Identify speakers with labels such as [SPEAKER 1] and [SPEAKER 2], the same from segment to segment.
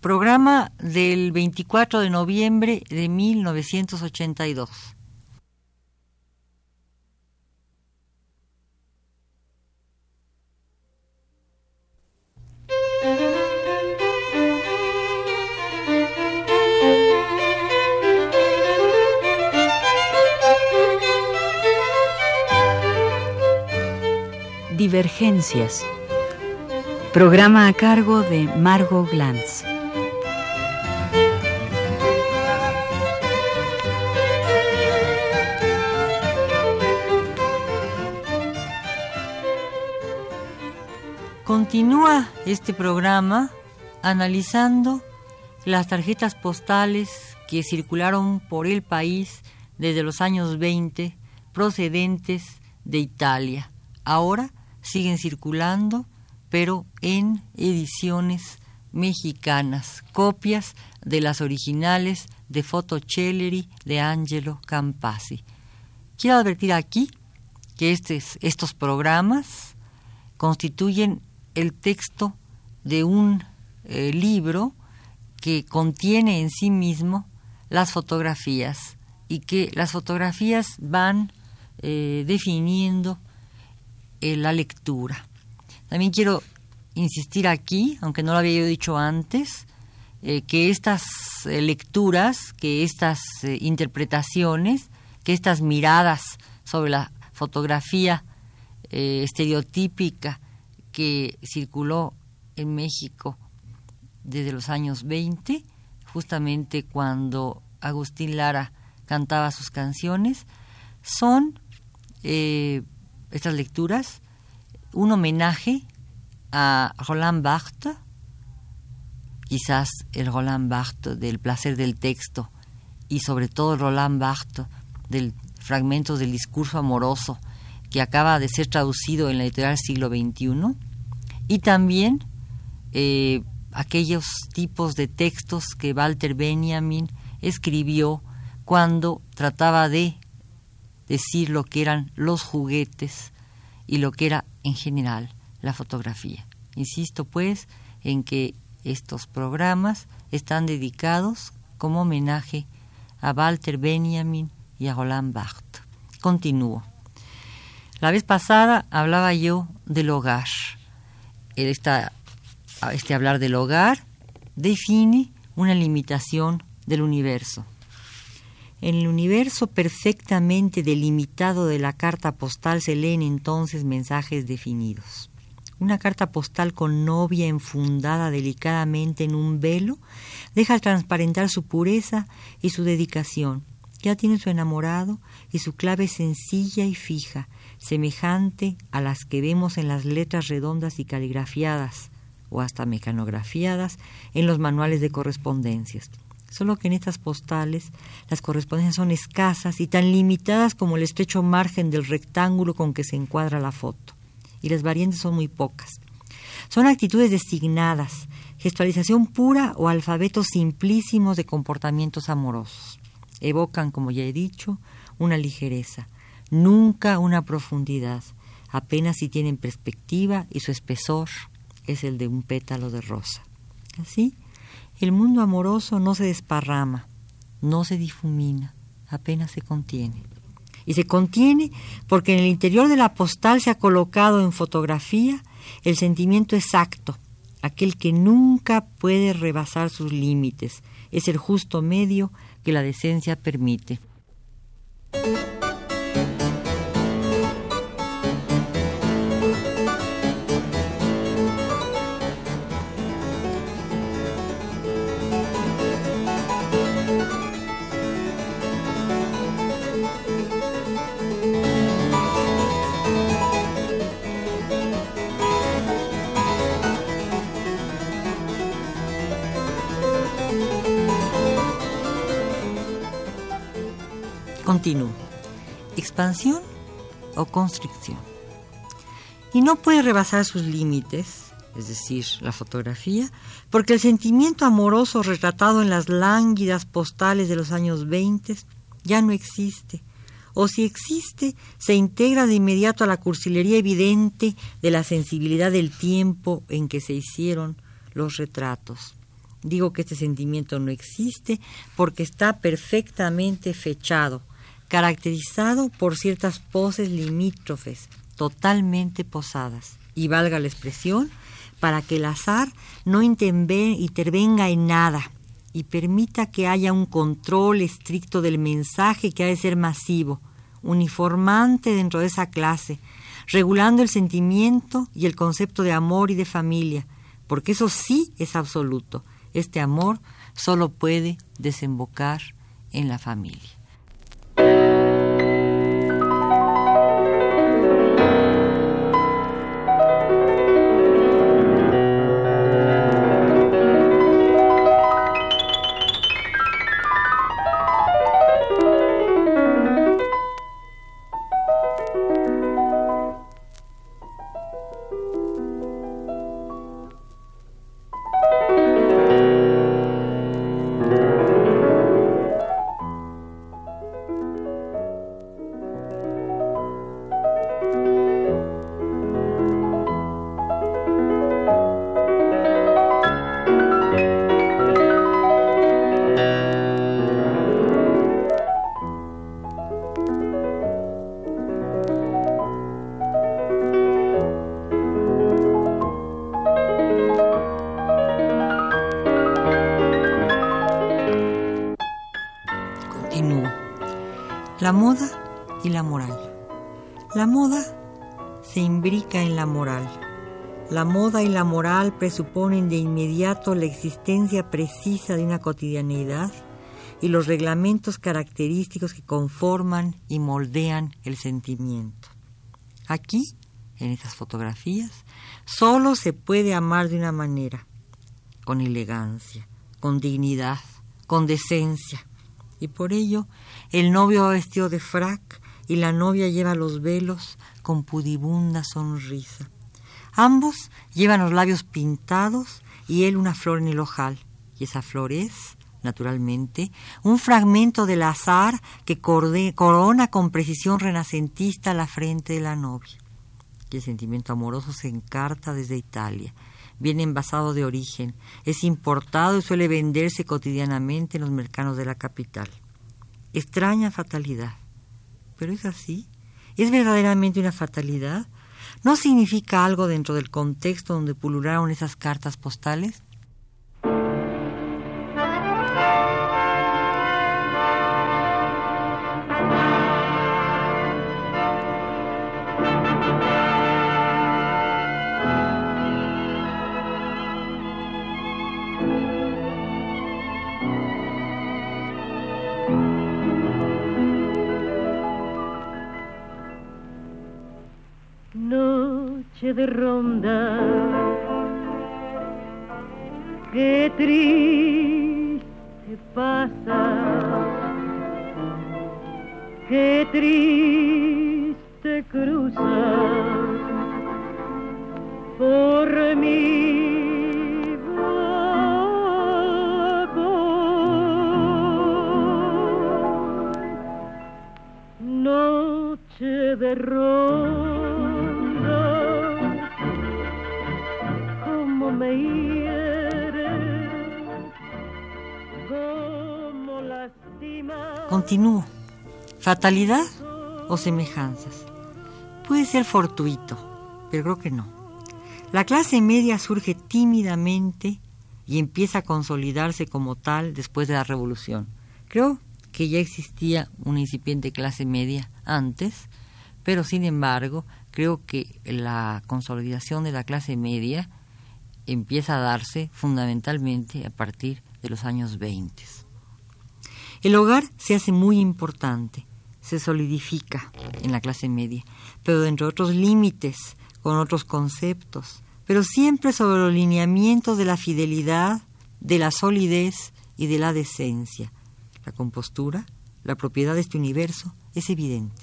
[SPEAKER 1] Programa del 24 de noviembre de 1982.
[SPEAKER 2] Divergencias. Programa a cargo de Margot Glantz.
[SPEAKER 1] Continúa este programa analizando las tarjetas postales que circularon por el país desde los años 20 procedentes de Italia. Ahora siguen circulando, pero en ediciones mexicanas, copias de las originales de Fotocelleri de Angelo Campasi. Quiero advertir aquí que estos programas constituyen el texto de un eh, libro que contiene en sí mismo las fotografías y que las fotografías van eh, definiendo eh, la lectura. También quiero insistir aquí, aunque no lo había yo dicho antes, que estas lecturas, que estas interpretaciones, que estas miradas sobre la fotografía estereotípica que circuló en México desde los años 20, justamente cuando Agustín Lara cantaba sus canciones, son eh, estas lecturas un homenaje a Roland Barthes, quizás el Roland Barthes del placer del texto y sobre todo Roland Barthes del fragmento del discurso amoroso que acaba de ser traducido en la editorial siglo XXI, y también eh, aquellos tipos de textos que Walter Benjamin escribió cuando trataba de decir lo que eran los juguetes y lo que era en general la fotografía. Insisto pues en que estos programas están dedicados como homenaje a Walter Benjamin y a Roland Barthes. Continúo. La vez pasada hablaba yo del hogar. Este hablar del hogar define una limitación del universo. En el universo perfectamente delimitado de la carta postal se leen entonces mensajes definidos. Una carta postal con novia enfundada delicadamente en un velo deja transparentar su pureza y su dedicación. Ya tiene su enamorado y su clave sencilla y fija, semejante a las que vemos en las letras redondas y caligrafiadas o hasta mecanografiadas en los manuales de correspondencias. Solo que en estas postales las correspondencias son escasas y tan limitadas como el estrecho margen del rectángulo con que se encuadra la foto. Y las variantes son muy pocas. Son actitudes designadas, gestualización pura o alfabetos simplísimos de comportamientos amorosos. Evocan, como ya he dicho, una ligereza, nunca una profundidad, apenas si tienen perspectiva y su espesor es el de un pétalo de rosa. Así, el mundo amoroso no se desparrama, no se difumina, apenas se contiene. Y se contiene porque en el interior de la postal se ha colocado en fotografía el sentimiento exacto, aquel que nunca puede rebasar sus límites, es el justo medio que la decencia permite. Continúo. Expansión o constricción. Y no puede rebasar sus límites, es decir, la fotografía, porque el sentimiento amoroso retratado en las lánguidas postales de los años 20 ya no existe, o si existe, se integra de inmediato a la cursilería evidente de la sensibilidad del tiempo en que se hicieron los retratos. Digo que este sentimiento no existe porque está perfectamente fechado, caracterizado por ciertas poses limítrofes, totalmente posadas. Y valga la expresión, para que el azar no intervenga en nada y permita que haya un control estricto del mensaje que ha de ser masivo, uniformante dentro de esa clase, regulando el sentimiento y el concepto de amor y de familia, porque eso sí es absoluto. Este amor solo puede desembocar en la familia. La moda y la moral. La moda se imbrica en la moral. La moda y la moral presuponen de inmediato la existencia precisa de una cotidianeidad y los reglamentos característicos que conforman y moldean el sentimiento. Aquí, en estas fotografías, solo se puede amar de una manera, con elegancia, con dignidad, con decencia, y por ello el novio vestido de frac y la novia lleva los velos con pudibunda sonrisa. Ambos llevan los labios pintados y él una flor en el ojal. Y esa flor es, naturalmente, un fragmento del azar que corona con precisión renacentista la frente de la novia. Y el sentimiento amoroso se encarta desde Italia. Viene envasado de origen, es importado y suele venderse cotidianamente en los mercados de la capital extraña fatalidad. Pero es así. ¿Es verdaderamente una fatalidad? ¿No significa algo dentro del contexto donde pulularon esas cartas postales?
[SPEAKER 3] De ronda. Qué triste pasa, qué triste
[SPEAKER 1] Continúo. ¿Fatalidad o semejanzas? Puede ser fortuito, pero creo que no. La clase media surge tímidamente y empieza a consolidarse como tal después de la revolución. Creo que ya existía una incipiente clase media antes, pero sin embargo creo que la consolidación de la clase media empieza a darse fundamentalmente a partir de los años 20. El hogar se hace muy importante, se solidifica en la clase media, pero dentro de otros límites, con otros conceptos, pero siempre sobre los lineamientos de la fidelidad, de la solidez y de la decencia. La compostura, la propiedad de este universo, es evidente.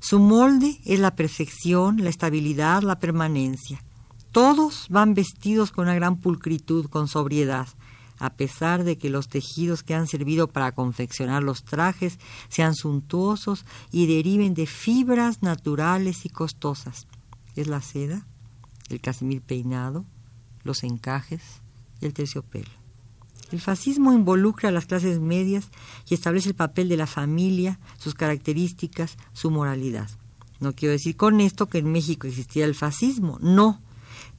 [SPEAKER 1] Su molde es la perfección, la estabilidad, la permanencia. Todos van vestidos con una gran pulcritud, con sobriedad, a pesar de que los tejidos que han servido para confeccionar los trajes sean suntuosos y deriven de fibras naturales y costosas. Es la seda, el casimir peinado, los encajes y el terciopelo. El fascismo involucra a las clases medias y establece el papel de la familia, sus características, su moralidad. No quiero decir con esto que en México existía el fascismo, no,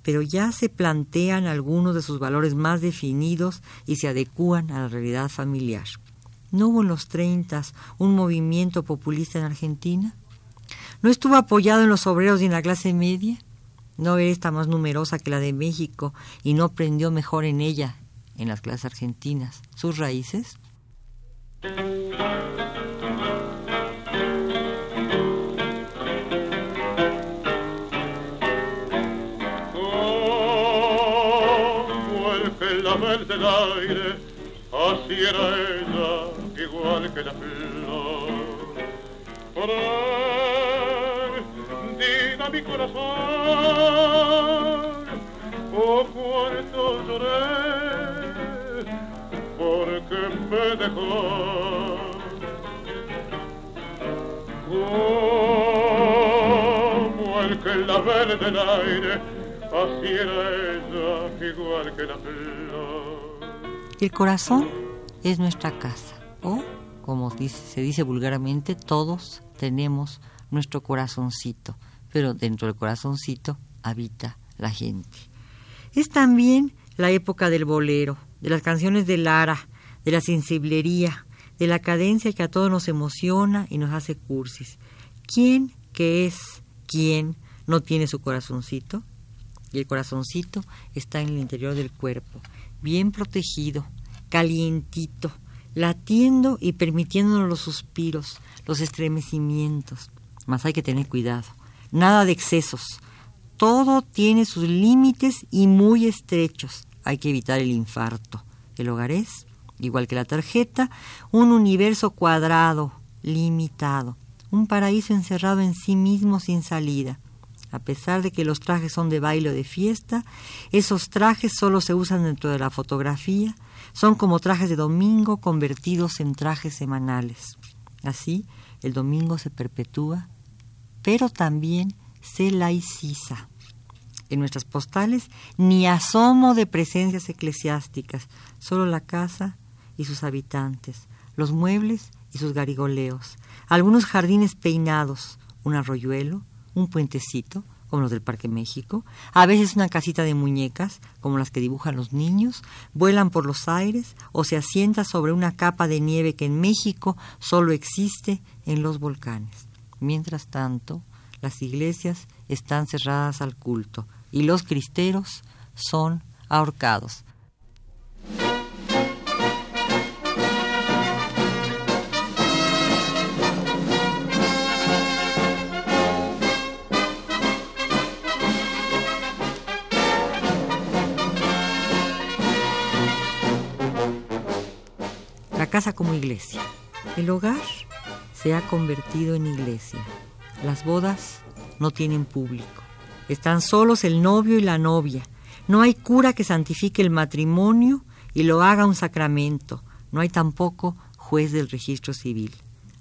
[SPEAKER 1] pero ya se plantean algunos de sus valores más definidos y se adecúan a la realidad familiar. ¿No hubo en los 30 un movimiento populista en Argentina? ¿No estuvo apoyado en los obreros y en la clase media? ¿No era esta más numerosa que la de México y no prendió mejor en ella, en las clases argentinas, sus raíces?
[SPEAKER 4] Del aire, así era ella, igual que la flor. Prendida mi corazón, oh cuánto lloré, porque me dejó. Como el que la verde del aire, así era ella, igual que la flor.
[SPEAKER 1] El corazón es nuestra casa, o, como se dice vulgarmente, todos tenemos nuestro corazoncito, pero dentro del corazoncito habita la gente. Es también la época del bolero, de las canciones de Lara, de la sensiblería, de la cadencia que a todos nos emociona y nos hace cursis. ¿Quién que es quién no tiene su corazoncito? Y el corazoncito está en el interior del cuerpo, bien protegido, calientito, latiendo y permitiéndonos los suspiros, los estremecimientos. Mas hay que tener cuidado, nada de excesos. Todo tiene sus límites y muy estrechos. Hay que evitar el infarto. El hogar es, igual que la tarjeta, un universo cuadrado, limitado, un paraíso encerrado en sí mismo sin salida. A pesar de que los trajes son de baile o de fiesta, esos trajes solo se usan dentro de la fotografía, son como trajes de domingo convertidos en trajes semanales. Así, el domingo se perpetúa, pero también se laiciza. En nuestras postales ni asomo de presencias eclesiásticas, solo la casa y sus habitantes, los muebles y sus garigoleos, algunos jardines peinados, un arroyuelo, un puentecito, como los del Parque México, a veces una casita de muñecas, como las que dibujan los niños, vuelan por los aires o se asienta sobre una capa de nieve que en México solo existe en los volcanes. Mientras tanto, las iglesias están cerradas al culto y los cristeros son ahorcados. Casa como iglesia. El hogar se ha convertido en iglesia. Las bodas no tienen público. Están solos el novio y la novia. No hay cura que santifique el matrimonio y lo haga un sacramento. No hay tampoco juez del registro civil.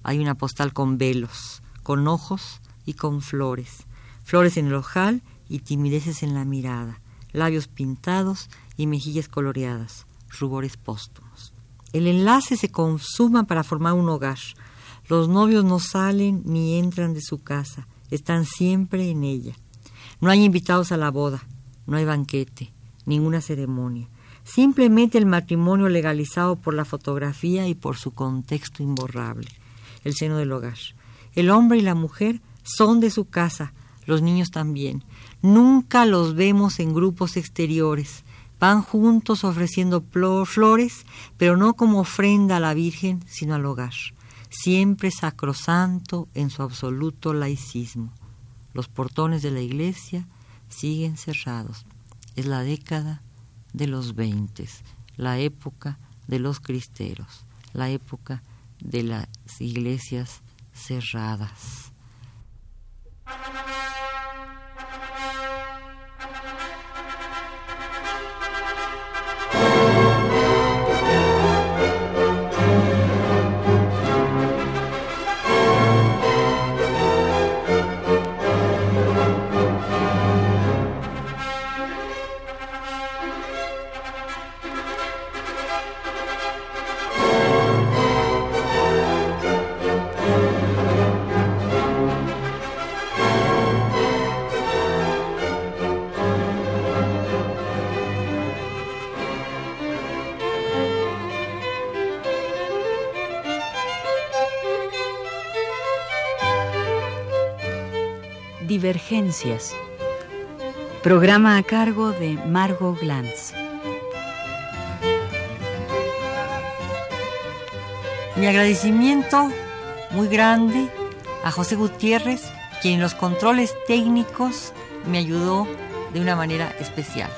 [SPEAKER 1] Hay una postal con velos, con ojos y con flores. Flores en el ojal y timideces en la mirada. Labios pintados y mejillas coloreadas. Rubores póstumos. El enlace se consuma para formar un hogar. Los novios no salen ni entran de su casa, están siempre en ella. No hay invitados a la boda, no hay banquete, ninguna ceremonia. Simplemente el matrimonio legalizado por la fotografía y por su contexto imborrable, el seno del hogar. El hombre y la mujer son de su casa, los niños también. Nunca los vemos en grupos exteriores. Van juntos ofreciendo flores, pero no como ofrenda a la Virgen, sino al hogar. Siempre sacrosanto en su absoluto laicismo. Los portones de la iglesia siguen cerrados. Es la década de los veintes, la época de los cristeros, la época de las iglesias cerradas.
[SPEAKER 2] Divergencias. Programa a cargo de Margot Glantz.
[SPEAKER 1] Mi agradecimiento muy grande a José Gutiérrez, quien en los controles técnicos me ayudó de una manera especial.